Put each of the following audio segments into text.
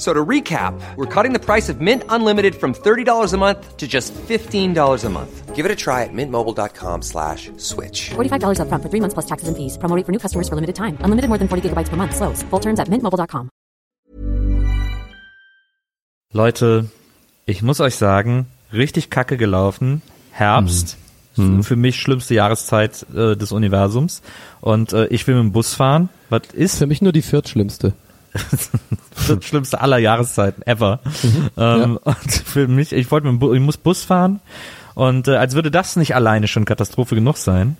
So to recap, we're cutting the price of Mint Unlimited from $30 a month to just $15 a month. Give it a try at mintmobile.com slash switch. $45 upfront for three months plus taxes and fees. Promo rate for new customers for limited time. Unlimited more than 40 gigabytes per month. Slows. Full terms at mintmobile.com. Leute, ich muss euch sagen, richtig kacke gelaufen. Herbst. Mhm. Für mich schlimmste Jahreszeit äh, des Universums. Und äh, ich will mit dem Bus fahren. Was ist Für mich nur die viertschlimmste. das schlimmste aller Jahreszeiten ever. Ähm, Und für mich, ich wollte mit ich muss Bus fahren und äh, als würde das nicht alleine schon Katastrophe genug sein,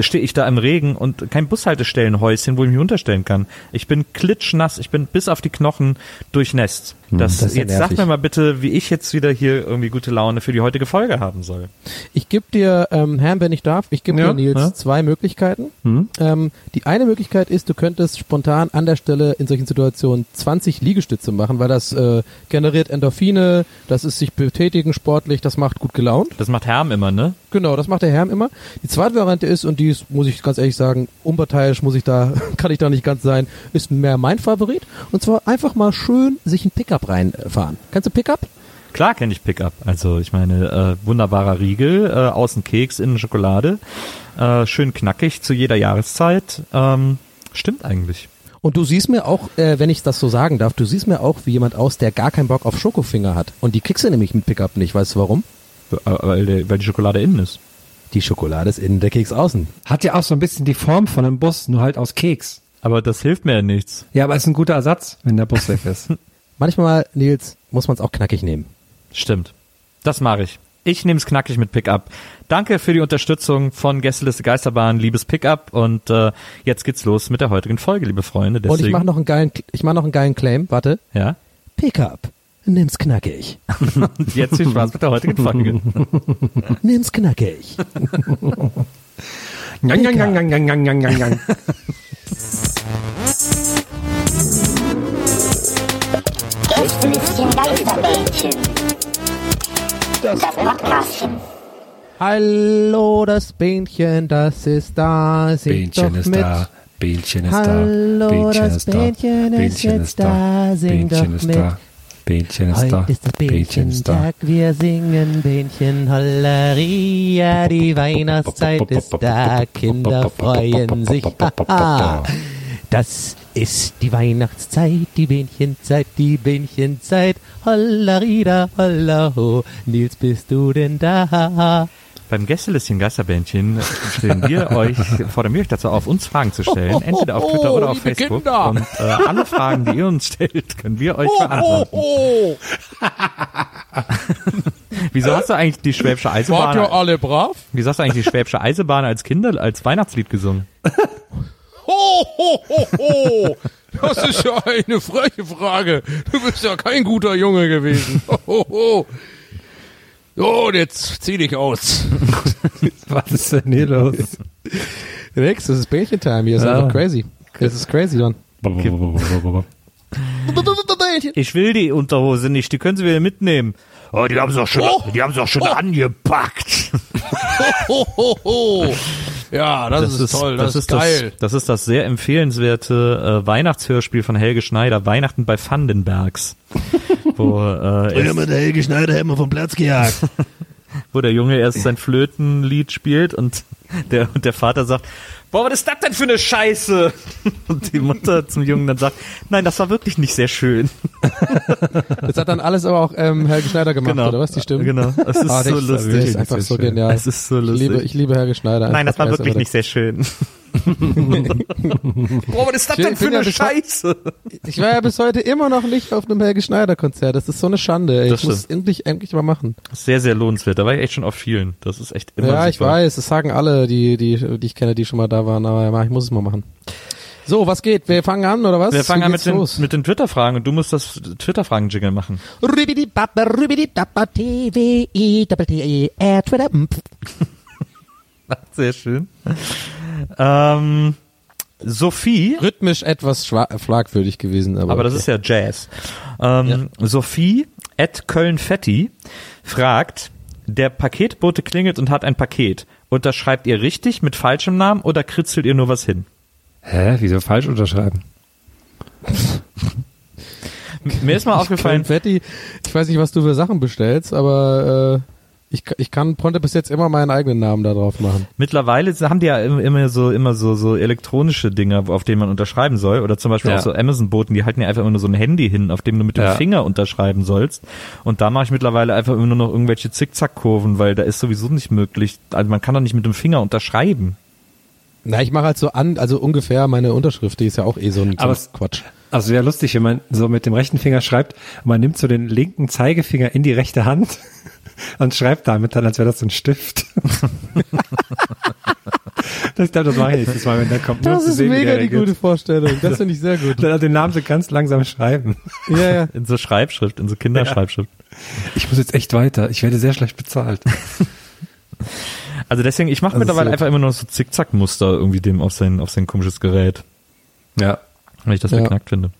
stehe ich da im Regen und kein Bushaltestellenhäuschen, wo ich mich unterstellen kann. Ich bin klitschnass, ich bin bis auf die Knochen durchnässt. Das, das ja jetzt sag nervig. mir mal bitte, wie ich jetzt wieder hier irgendwie gute Laune für die heutige Folge haben soll. Ich gebe dir, ähm, Herrn, wenn ich darf, ich gebe Ja, dir, Nils, ja. zwei Möglichkeiten. Hm? Ähm, die eine Möglichkeit ist, du könntest spontan an der Stelle in solchen Situationen 20 Liegestütze machen, weil das äh, generiert Endorphine, das ist sich betätigen sportlich, das macht gut gelaunt. Das macht Herm immer, ne? Genau, das macht der Herr immer. Die zweite Variante ist, und die ist, muss ich ganz ehrlich sagen, unparteiisch muss ich da, kann ich da nicht ganz sein, ist mehr mein Favorit. Und zwar einfach mal schön sich ein Pickup reinfahren. Kennst du Pickup? Klar kenne ich Pickup. Also ich meine, äh, wunderbarer Riegel, äh, außen Keks, innen Schokolade, äh, schön knackig zu jeder Jahreszeit. Ähm, stimmt eigentlich. Und du siehst mir auch, äh, wenn ich das so sagen darf, du siehst mir auch wie jemand aus, der gar keinen Bock auf Schokofinger hat. Und die kriegst du nämlich mit Pickup nicht. Weißt du warum? Äh, Weil, der- weil die Schokolade innen ist. Die Schokolade ist innen, der Keks außen. Hat ja auch so ein bisschen die Form von einem Bus, nur halt aus Keks. Aber das hilft mir ja nichts. Ja, aber ist ein guter Ersatz, wenn der Bus weg ist. Manchmal, Nils, muss man es auch knackig nehmen. Stimmt. Das mache ich. Ich nehme es knackig mit Pickup. Danke für die Unterstützung von Gästeliste Geisterbahn, liebes Pickup. Und äh, jetzt geht's los mit der heutigen Folge, liebe Freunde. Deswegen, Und ich mache noch einen geilen, ich mache noch einen geilen Claim. Warte. Ja. Pickup. Nimm's knackig. Und jetzt viel Spaß mit der heutigen Folge. Nimm's knackig. Yang, yang, yang, yang, yang, yang, yang, yang, yang. Gästelistchen Geisterbällchen. Das Podcastchen. Hallo, das Bähnchen, das ist da. Sing Bähnchen doch ist mit. da, Bähnchen ist da, Hallo, Bähnchen das ist da, Bähnchen ist Bähnchen jetzt ist da, da. Sing Bähnchen doch ist mit. da, Bähnchen ist da, Heute ist das Bähnchen ist da. Bähnchentag, wir singen Bähnchen Holleria, die Weihnachtszeit ist da, Kinder freuen sich, haha. Das ist die Weihnachtszeit, die Bähnchenzeit, die Bähnchenzeit, Hollerida, hollaho, Nils, bist du denn da? Beim Gästelistchen Geisterbändchen stellen wir euch, fordern wir euch dazu auf, uns Fragen zu stellen, entweder auf Twitter oder auf liebe Facebook. Kinder. Und äh, alle Fragen, die ihr uns stellt, können wir euch beantworten. oh, Wieso hast du eigentlich die Schwäbische Eisenbahn? alle brav? Wieso hast du eigentlich die Schwäbische Eisenbahn als Kinder als Weihnachtslied gesungen? Ho, ho, ho, ho. Das ist ja eine freche Frage. Du bist ja kein guter Junge gewesen. Ho, ho, ho. So, und jetzt zieh dich aus. Was ist denn hier los? Nix, das ist Bähnchen-Time. Hier ist Ja. einfach crazy. Das ist crazy, Mann. Ich will die Unterhose nicht, die können sie wieder mitnehmen. Oh, die haben sie doch schon, die haben sie doch schon angepackt. Ho, ho, ho. Ja, das, ist, toll, das, ist geil. Das, das ist das sehr empfehlenswerte äh, Weihnachtshörspiel von Helge Schneider, Weihnachten bei Vandenbergs. wo, äh, erst, mit Helge Schneider immer vom Platz gejagt. wo der Junge erst sein Flötenlied spielt und der, und der Vater sagt, boah, was ist das denn für eine Scheiße? Und die Mutter zum Jungen dann sagt, nein, das war wirklich nicht sehr schön. Das hat dann alles aber auch ähm, Helge Schneider gemacht, oder was? Die Stimmen? Genau, es ist Ah, so lustig. Der ist einfach so genial. Es ist so ich, lustig. liebe, ich liebe Helge Schneider. Nein, das war wirklich nicht sehr schön. Boah, was ist das Ich denn für eine Scheiße? Ich war ja bis heute immer noch nicht auf einem Helge Schneider Konzert. Das ist so eine Schande. Ey. Das Ich muss stimmt. endlich, endlich mal machen. Sehr, sehr lohnenswert. Da war ich echt schon auf vielen. Das ist echt immer ja, super. ich weiß. Das sagen alle, die, die, die ich kenne, die schon mal da waren. Aber ja, ich muss es mal machen. So, was geht? Wir fangen an, oder was? Wir fangen an mit den, los? mit den Twitter-Fragen und du musst das Twitter-Fragen-Jingle machen. Mm, pf. Sehr schön. Ähm, Sophie, Rhythmisch etwas fragwürdig gewesen, aber. aber das okay. ist ja Jazz. Ähm, Sophie at Köln-Fetti fragt, der Paketbote klingelt und hat ein Paket. Unterschreibt ihr richtig mit falschem Namen oder kritzelt ihr nur was hin? Hä? Wieso falsch unterschreiben? Mir ist mal aufgefallen, Konfetti, ich weiß nicht, was du für Sachen bestellst, aber äh, ich, ich kann, konnte bis jetzt immer meinen eigenen Namen da drauf machen. Mittlerweile haben die ja immer- immer so immer so so elektronische Dinge, auf denen man unterschreiben soll. Oder zum Beispiel Ja. auch so Amazon-Boten, die halten ja einfach immer nur so ein Handy hin, auf dem du mit dem Ja. Finger unterschreiben sollst. Und da mache ich mittlerweile einfach immer nur noch irgendwelche Zickzackkurven, weil da ist sowieso nicht möglich. Also man kann doch nicht mit dem Finger unterschreiben. Na, ich mache halt so an, also ungefähr meine Unterschrift, die ist ja auch eh so ein, so Aber ein es- Quatsch. Also wäre lustig, wenn man so mit dem rechten Finger schreibt und man nimmt so den linken Zeigefinger in die rechte Hand und schreibt damit dann, als wäre das so ein Stift. das, ich glaube, das mache ich nächstes Mal, wenn der kommt. Das ist sehen, mega die gute Vorstellung. Das finde ich sehr gut. Dann den Namen so ganz langsam schreiben. Ja, ja. In so Schreibschrift, in so Kinderschreibschrift. Ich muss jetzt echt weiter. Ich werde sehr schlecht bezahlt. Also deswegen, ich mache Also mittlerweile so- einfach immer nur so Zickzackmuster irgendwie dem auf sein, auf sein komisches Gerät. Ja. weil ich das Ja. beknackt finde.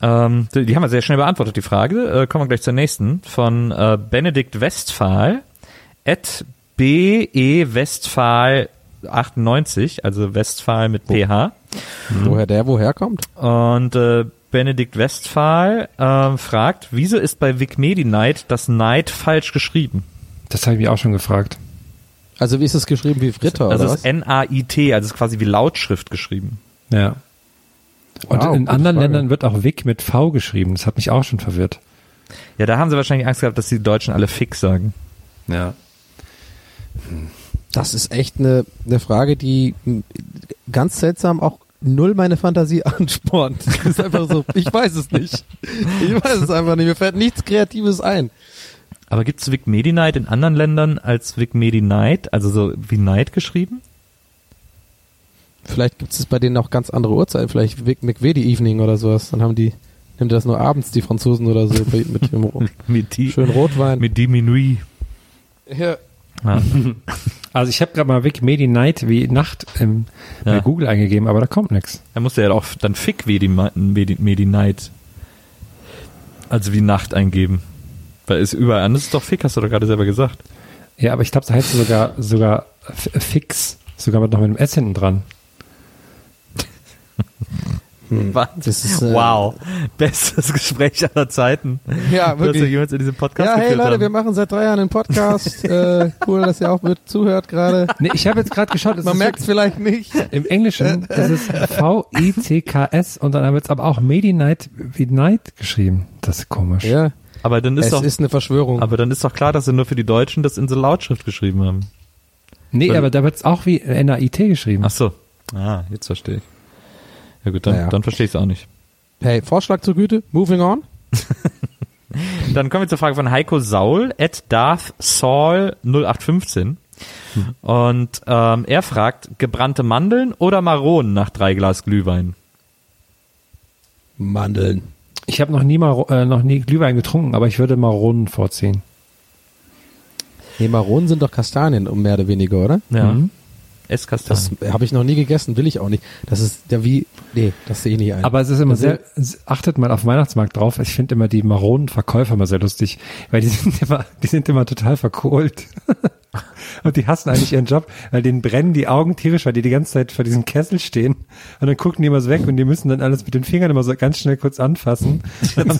Ähm, die, die haben wir sehr schnell beantwortet, die Frage. Äh, kommen wir gleich zur nächsten. Von äh, Benedikt Westphal at BE Westphal 98, also Westphal mit PH. Woher der woher kommt? Und äh, Benedikt Westphal ähm, fragt, wieso ist bei Wikmedi Night das Night falsch geschrieben? Das habe ich mich auch schon gefragt. Also wie ist es geschrieben wie Fritter Also oder es ist N-A-I-T, also es ist quasi wie Lautschrift geschrieben. Ja. Und Wow, in anderen Frage. Ländern wird auch Wick mit V geschrieben. Das hat mich auch schon verwirrt. Ja, da haben sie wahrscheinlich Angst gehabt, dass die Deutschen alle fix sagen. Ja. Das ist echt eine, eine Frage, die ganz seltsam auch null meine Fantasie anspornt. Das ist einfach so, ich weiß es nicht. Ich weiß es einfach nicht. Mir fällt nichts Kreatives ein. Aber gibt es Wikmedi Night in anderen Ländern als Wikmedi Night, also so wie Night geschrieben? Vielleicht gibt es bei denen auch ganz andere Uhrzeiten. Vielleicht Vic- McVeady Evening oder sowas. Dann haben die, nimmt das nur abends, die Franzosen oder so, mit dem Mit die, schönen Rotwein. mit die Minuit. Ja. Ja. Also ich habe gerade mal Wick Medi Night wie Nacht im, Ja. bei Google eingegeben, aber da kommt nichts. Da musste ja auch dann Fick Medi, Medi, Medi Night, also wie Nacht eingeben. Weil es überall anders ist doch Fick, hast du doch gerade selber gesagt. Ja, aber ich glaube, da heißt es sogar sogar Fix, sogar mit noch mit einem S hinten dran. Wahnsinn. Das ist, äh, wow. Bestes Gespräch aller Zeiten. Ja, wirklich. jemals in diesem Podcast Ja, hey Leute, haben. wir machen seit drei Jahren einen Podcast. äh, cool, dass ihr auch mit zuhört gerade. Nee, ich habe jetzt gerade geschaut, es Man merkt es vielleicht nicht. im Englischen ist es V-I-C-K-S und dann wird es aber auch Medi Night wie Night geschrieben. Das ist komisch. Ja, aber dann ist es doch, ist eine Verschwörung. aber dann ist doch klar, dass sie nur für die Deutschen das in so Lautschrift geschrieben haben. Nee, aber da wird es auch wie N-A-I-T geschrieben. Ach so. Ah, jetzt verstehe ich. Ja gut, dann, Naja. dann verstehe ich es auch nicht. Hey, Vorschlag zur Güte. Moving on. Dann kommen wir zur Frage von Heiko Saul, at Darth Saul 0815. Und ähm, er fragt, gebrannte Mandeln oder Maronen nach drei Glas Glühwein? Mandeln. Ich habe noch nie mal äh, noch nie Glühwein getrunken, aber ich würde Maronen vorziehen. Nee, Maronen sind doch Kastanien, um mehr oder weniger, oder? Ja. Mhm. Das Esskastanien. habe ich noch nie gegessen, will ich auch nicht. Das ist ja wie, nee, das sehe ich nicht ein. Aber es ist immer Also- sehr, achtet mal auf Weihnachtsmarkt drauf. Ich finde immer die Maronenverkäufer immer sehr lustig, weil die sind immer, die sind immer total verkohlt. Und die hassen eigentlich ihren Job, weil denen brennen die Augen tierisch, weil die die ganze Zeit vor diesem Kessel stehen. Und dann gucken die immer so weg und die müssen dann alles mit den Fingern immer so ganz schnell kurz anfassen.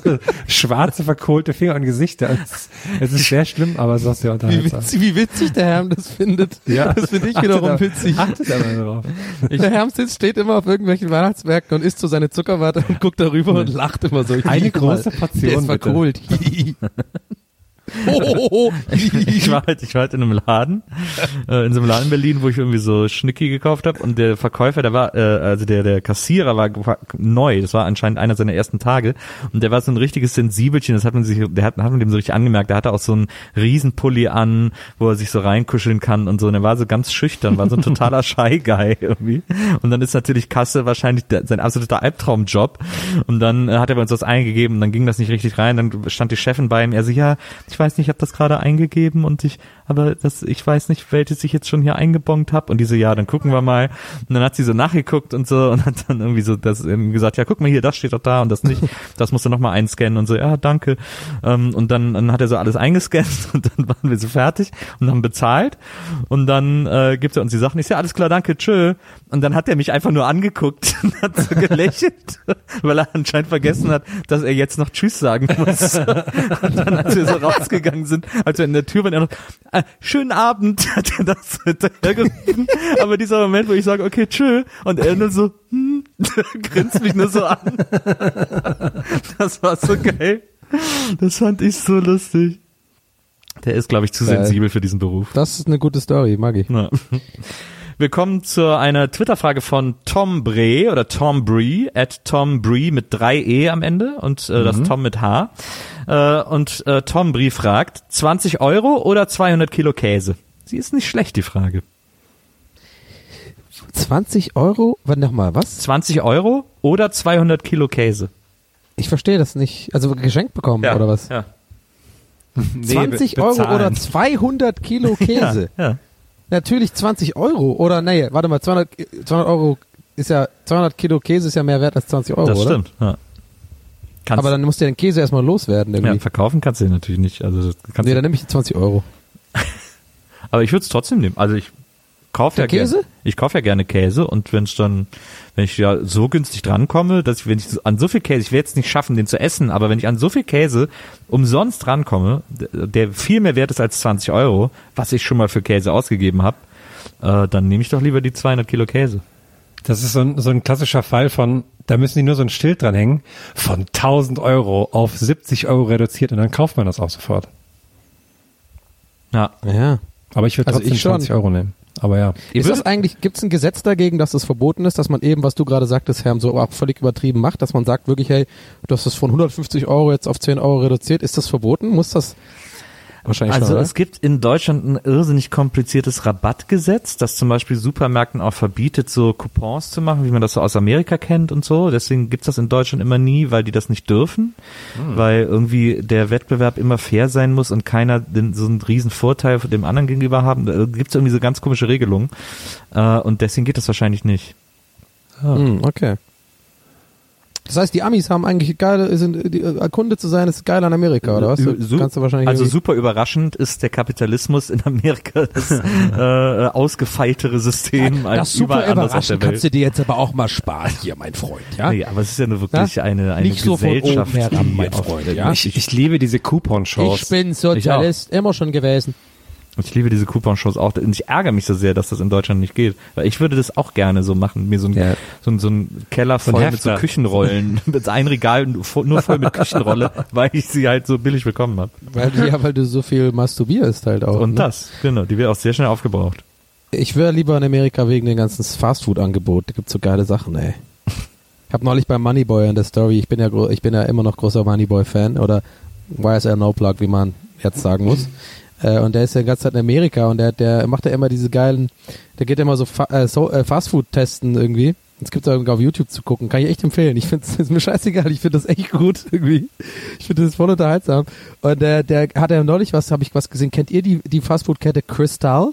So schwarze, verkohlte Finger und Gesichter. Es ist, es ist sehr schlimm, aber es ist auch sehr Wie unterhaltsam. witzig, wie witzig der Herm das findet. Ja. Das finde ich Achtet wiederum da- witzig. Achtet mal drauf. der Herm sitzt, steht immer auf irgendwelchen Weihnachtsmärkten und isst so seine Zuckerwatte und guckt darüber und lacht immer so. Eine Guck mal, große Portion, Der ist verkohlt. oh, ich war halt, ich war halt in einem Laden, äh, in so einem Laden in Berlin, wo ich irgendwie so Schnicki gekauft habe und der Verkäufer, der war, äh, also der der Kassierer war, war neu, das war anscheinend einer seiner ersten Tage und der war so ein richtiges Sensibelchen, das hat man sich, der hat, hat man dem so richtig angemerkt, der hatte auch so einen Riesenpulli an, wo er sich so reinkuscheln kann und so. Und er war so ganz schüchtern, war so ein totaler Shy Guy irgendwie. Und dann ist natürlich Kasse wahrscheinlich der, sein absoluter Albtraumjob. Und dann äh, hat er bei uns das eingegeben und dann ging das nicht richtig rein, dann stand die Chefin bei ihm, er so, ja, ich weiß nicht, ich habe das gerade eingegeben und ich, aber das, ich weiß nicht, welches ich jetzt schon hier eingebongt habe und diese, ja, dann gucken wir mal. Und dann hat sie so nachgeguckt und so und hat dann irgendwie so das eben gesagt, ja, guck mal hier, das steht doch da und das nicht, das musst du nochmal einscannen und so, ja, danke. Ähm, und dann, dann hat er so alles eingescannt und dann waren wir so fertig und haben bezahlt. Und dann äh, gibt er uns die Sachen, ich sage, ja, alles klar, danke, tschö. Und dann hat er mich einfach nur angeguckt und hat so gelächelt, weil er anscheinend vergessen hat, dass er jetzt noch Tschüss sagen muss. Und dann, als wir so rausgegangen sind, als wir in der Tür waren, er noch, äh, schönen Abend, hat er das hinterhergerufen. Aber dieser Moment, wo ich sage, okay, tschö, und er nur so, hm, grinst mich nur so an. Das war so geil. Das fand ich so lustig. Der ist, glaube ich, zu sensibel für diesen Beruf. Das ist eine gute Story, mag ich. Ja. Wir kommen zu einer Twitter-Frage von Tom Bree oder Tom Bree, at Tom Bree mit drei E am Ende und äh, das Tom mit H. Äh, und äh, Tom Bree fragt, 20 Euro oder 200 Kilo Käse? Sie ist nicht schlecht, die Frage. 20 Euro? Warte nochmal, was? 20 Euro oder 200 Kilo Käse? Ich verstehe das nicht. Also geschenkt bekommen oder was? Ja. 20 be- Euro oder 200 Kilo Käse? Ja, ja. Natürlich 20 Euro. Oder nee, warte mal, 200, 200 Euro ist ja, 200 Kilo Käse ist ja mehr wert als 20 Euro, das oder? stimmt. Ja. Kannst, Aber dann musst du den Käse erstmal loswerden ja, irgendwie. verkaufen kannst du ihn natürlich nicht. Also kannst nee, dann nehme ich die 20 Euro. Aber ich würde es trotzdem nehmen. Also ich kaufe ja gerne. Käse? Ich kaufe ja gerne Käse und wenn es dann, wenn ich ja so günstig drankomme, dass ich, wenn ich an so viel Käse, ich werde es nicht schaffen, den zu essen, aber wenn ich an so viel Käse umsonst rankomme, der- der viel mehr wert ist als 20 Euro, was ich schon mal für Käse ausgegeben habe, äh, dann nehme ich doch lieber die 200 Kilo Käse. Das ist so ein, so ein klassischer Fall von, da müssen die nur so ein Schild dranhängen, von 1000 Euro auf 70 Euro reduziert und dann kauft man das auch sofort. Ja. Ja. Aber ich würde Also trotzdem ich schon. 20 Euro nehmen. Aber ja. Ist das eigentlich, gibt es ein Gesetz dagegen, dass es verboten ist, dass man eben, was du gerade sagtest, Herr, so auch völlig übertrieben macht, dass man sagt wirklich, hey, du hast es von 150 Euro jetzt auf 10 Euro reduziert. Ist das verboten? Muss das? Wahrscheinlich Also schon, es gibt in Deutschland ein irrsinnig kompliziertes Rabattgesetz, das zum Beispiel Supermärkten auch verbietet, so Coupons zu machen, wie man das so aus Amerika kennt und so. Deswegen gibt's das in Deutschland immer nie, weil die das nicht dürfen, weil irgendwie der Wettbewerb immer fair sein muss und keiner den, so einen riesen Vorteil dem anderen gegenüber haben. Da gibt's irgendwie so ganz komische Regelungen äh, und deswegen geht das wahrscheinlich nicht. Hm, okay. Das heißt, die Amis haben eigentlich geile, sind, die, äh, Kunde zu sein, ist geil an Amerika, oder was? Du Su- kannst du wahrscheinlich also super überraschend ist der Kapitalismus in Amerika das äh, ausgefeiltere System als das super überall anders auf überraschend der Welt. kannst du dir jetzt aber auch mal sparen hier, mein Freund, ja? Nee, aber es ist ja nur wirklich Ja? eine, eine Nicht so von oben Gesellschaft. herab, die mein Freund, ja? Ich, ich liebe diese Coupon-Shows. Ich bin Sozialist, immer schon gewesen. Ich liebe diese Coupon-Shows auch. Und ich ärgere mich so sehr, dass das in Deutschland nicht geht. Weil ich würde das auch gerne so machen. Mir so ein, Ja. so ein, so ein Keller So voll mit so. Küchenrollen. mit ein Regal nur voll mit Küchenrolle, weil ich sie halt so billig bekommen habe. Weil, ja, weil du so viel masturbierst halt auch. Und ne? das, genau. Die wird auch sehr schnell aufgebraucht. Ich wäre lieber in Amerika wegen den ganzen Fastfood-Angebot. Da gibt's so geile Sachen, ey. Ich habe neulich beim Moneyboy in der Story, ich bin ja, ich bin ja immer noch großer Moneyboy-Fan oder YSL No Plug, wie man jetzt sagen muss. Äh, und der ist ja die ganze Zeit in Amerika und der, der macht ja immer diese geilen, der geht immer so, Fa äh, so äh, Fastfood testen irgendwie. Das gibt's auch irgendwie auf YouTube zu gucken. Kann ich echt empfehlen. Ich finde es ist mir scheißegal. Ich finde das echt gut irgendwie. Ich finde das voll unterhaltsam. Und der, der hat ja neulich was, habe ich was gesehen. Kennt ihr die, die Fastfood-Kette Crystal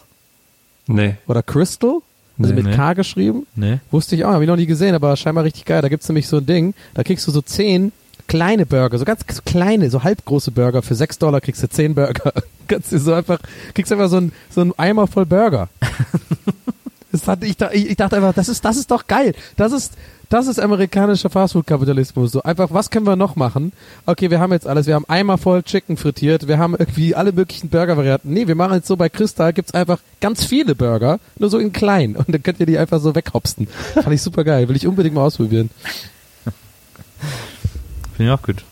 Nee. oder Crystal? Also Nee, mit nee. K geschrieben. Ne? Wusste ich auch, habe ich noch nie gesehen, aber scheinbar richtig geil. Da gibt's nämlich so ein Ding, da kriegst du so zehn kleine Burger, so ganz kleine, so halbgroße Burger. Für 6 Dollar kriegst du 10 Burger. Kannst du so einfach, kriegst einfach so ein, so ein Eimer voll Burger. das hat, ich, da- ich, ich dachte einfach, das ist, das ist doch geil. Das ist, das ist amerikanischer Fastfood-Kapitalismus. So einfach, was können wir noch machen? Okay, wir haben jetzt alles. Wir haben Eimer voll Chicken frittiert. Wir haben irgendwie alle möglichen Burger-Varianten. Nee, wir machen jetzt so bei Kristall gibt's einfach ganz viele Burger, nur so in klein. Und dann könnt ihr die einfach so weghopsten. Fand ich super geil. Will ich unbedingt mal ausprobieren. Finde ich auch gut.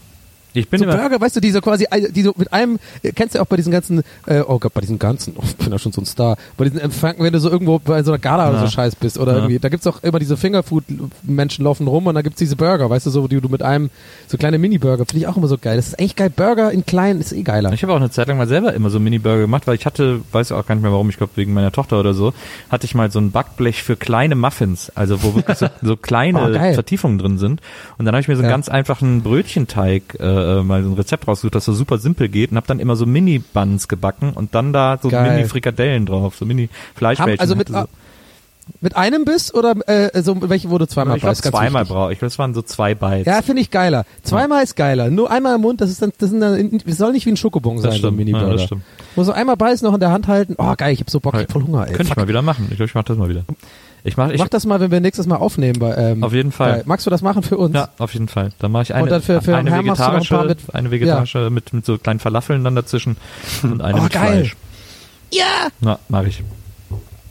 Ich bin so immer, Burger, weißt du, die so quasi, die so mit einem, äh, kennst du auch bei diesen ganzen, äh, oh Gott, bei diesen ganzen, oh, ich bin ja schon so ein Star, bei diesen Empfang, wenn du so irgendwo bei so einer Gala oder Ja. so Scheiß bist oder Ja. irgendwie, da gibt's auch immer diese Fingerfood-Menschen laufen rum und da gibt's diese Burger, weißt du, so, die du mit einem, so kleine Mini-Burger, finde ich auch immer so geil. Das ist echt geil. Burger in klein ist eh geiler. Ich habe auch eine Zeit lang mal selber immer so Mini-Burger gemacht, weil ich hatte, weiß auch gar nicht mehr warum, ich glaube wegen meiner Tochter oder so, hatte ich mal so ein Backblech für kleine Muffins, also wo wirklich so, so kleine Oh. Vertiefungen drin sind. Und dann habe ich mir so einen Ja. ganz einfachen Brötchenteig äh, mal so ein Rezept rausgesucht, das so super simpel geht und habe dann immer so Mini-Buns gebacken und dann da so. Mini-Frikadellen drauf, so Mini-Fleischbällchen. Also mit, hatte mit einem Biss oder äh, so welche, wo du so. zweimal Ich glaube zweimal brauche ich. es waren so zwei Bites. Ja, finde ich geiler. Zweimal ist geiler. Nur einmal im Mund, das ist dann, das sind dann, das soll nicht wie ein Schokobon sein, das so ein stimmt. Mini-Burger. Ja, das stimmt. Muss so einmal beißen, noch in der Hand halten. Oh, geil, ich hab so Bock, ich hab voll Hunger, ey. Könnte ich mal wieder machen. Ich glaube, ich mache das mal wieder. Ich mache ich, Mach das mal, wenn wir nächstes Mal aufnehmen. Bei, ähm, Auf jeden Fall. Bei, magst du das machen für uns? Ja, auf jeden Fall. Dann mache ich eine, Und dann für- für eine ein vegetarische, paar mit- eine vegetarische mit, mit so kleinen Falafeln dann dazwischen und eine Oh, mit geil. Fleisch. Ja! Na, mache ich.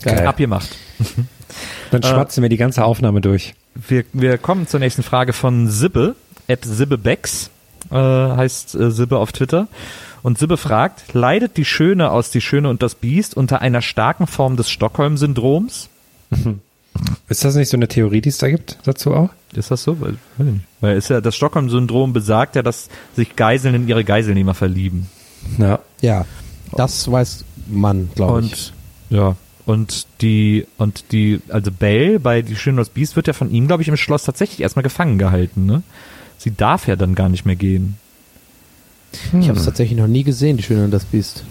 Geil. Abgemacht. Dann schwatzen wir die ganze Aufnahme durch. Wir, wir kommen zur nächsten Frage von Sibbe, at Sibbebex, äh, heißt äh, Sibbe auf Twitter. Und Sibbe fragt, leidet die Schöne aus Die Schöne und das Biest unter einer starken Form des Stockholm-Syndroms? Ist das nicht so eine Theorie, die es da gibt dazu auch? Ist das so? Weil, weiß ich nicht. Weil ist ja, das Stockholm-Syndrom besagt ja, dass sich Geiseln in ihre Geiselnehmer verlieben. Ja. Ja, das weiß man, glaube ich. Und ja, und die und die also Belle bei die Schöne und das Biest wird ja von ihm, glaube ich, im Schloss tatsächlich erstmal gefangen gehalten, ne? Sie darf ja dann gar nicht mehr gehen. Ich habe es tatsächlich noch nie gesehen, die Schöne und das Biest.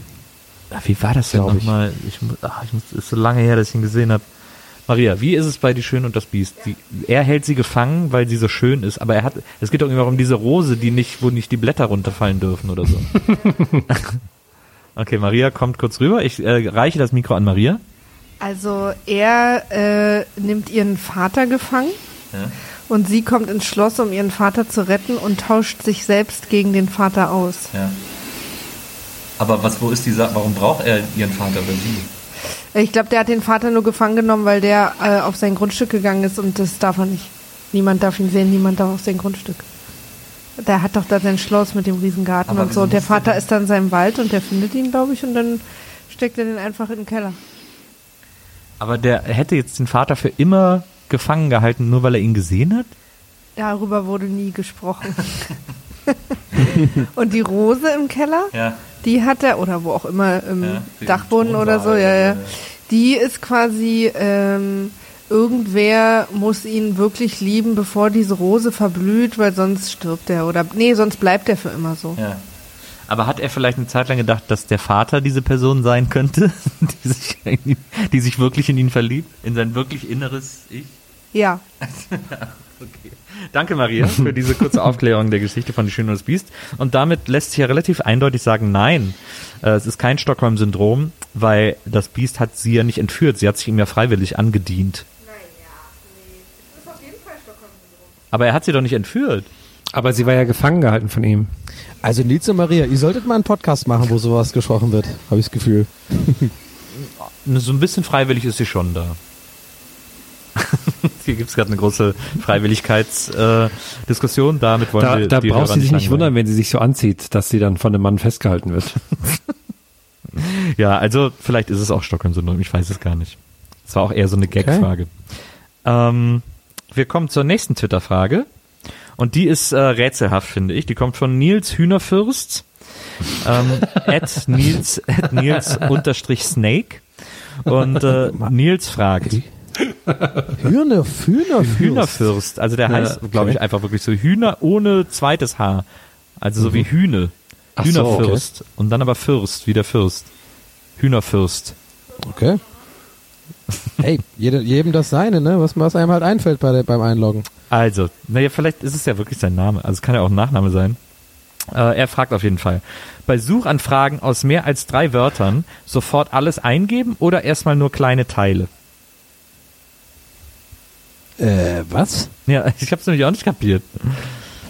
Wie war das denn nochmal? Ich, ach, ich muss, ist so lange her, dass ich ihn gesehen habe. Maria, wie ist es bei Die Schöne und das Biest? Die, er hält sie gefangen, weil sie so schön ist, aber er hat, es geht doch immer um diese Rose, die nicht, wo nicht die Blätter runterfallen dürfen oder so. okay, Maria kommt kurz rüber. Ich äh, reiche das Mikro an Maria. Also er äh, nimmt ihren Vater gefangen und sie kommt ins Schloss, um ihren Vater zu retten und tauscht sich selbst gegen den Vater aus. Ja. Aber was, wo ist die Sache? Warum braucht er ihren Vater oder sie? Ich glaube, der hat den Vater nur gefangen genommen, weil der äh, auf sein Grundstück gegangen ist und das darf er nicht. Niemand darf ihn sehen, niemand darf auf sein Grundstück. Der hat doch da sein Schloss mit dem Riesengarten Aber und so. Und der Vater ist dann in seinem Wald und der findet ihn, glaube ich, und dann steckt er den einfach in den Keller. Aber der hätte jetzt den Vater für immer gefangen gehalten, nur weil er ihn gesehen hat? Darüber wurde nie gesprochen. und die Rose im Keller, Ja. Die hat er, oder wo auch immer, im Ja, Dachboden oder so, ja, ja. Die ist quasi, ähm, irgendwer muss ihn wirklich lieben, bevor diese Rose verblüht, weil sonst stirbt er. Oder, nee, sonst bleibt er für immer so. Ja. Aber hat er vielleicht eine Zeit lang gedacht, dass der Vater diese Person sein könnte, die sich, ihn, die sich wirklich in ihn verliebt, in sein wirklich inneres Ich? Ja. Okay. Danke, Maria, für diese kurze Aufklärung der Geschichte von Die Schöne und das Biest. Und damit lässt sich ja relativ eindeutig sagen, nein, äh, es ist kein Stockholm-Syndrom, weil das Biest hat sie ja nicht entführt. Sie hat sich ihm ja freiwillig angedient. Aber er hat sie doch nicht entführt. Aber sie war ja gefangen gehalten von ihm. Also Nils und Maria, ihr solltet mal einen Podcast machen, wo sowas gesprochen wird, habe ich das Gefühl. So ein bisschen freiwillig ist sie schon da. Hier gibt es gerade eine große Freiwilligkeitsdiskussion. Äh. Damit wollen Da, wir da die braucht Hörer sie sich nicht wundern, wenn sie sich so anzieht, dass sie dann von einem Mann festgehalten wird. Ja, also vielleicht ist es auch Stockholm-Syndrom, ich weiß es gar nicht. Es war auch eher so eine Gag-Frage. Ähm, wir kommen zur nächsten Twitter-Frage. Und die ist äh, rätselhaft, finde ich. Die kommt von Nils Hühnerfürst. Ähm, at Nils, at Nils unterstrich Snake. Und äh, Nils fragt, Hühner, Hühner, Hühnerfürst, also der heißt, glaube ich, einfach wirklich so Hühner ohne zweites H. Also so wie Hühne. Ach so, Hühnerfürst. Und dann aber Fürst, wie der Fürst. Hühnerfürst. Okay. Hey, jede, jedem das seine, ne? Was, was einem halt einfällt bei der, beim Einloggen. Also, naja, vielleicht ist es ja wirklich sein Name. Also es kann ja auch ein Nachname sein. Äh, er fragt auf jeden Fall. Bei Suchanfragen aus mehr als drei Wörtern sofort alles eingeben oder erstmal nur kleine Teile? Äh, was? Ja, ich habe es nämlich auch nicht kapiert.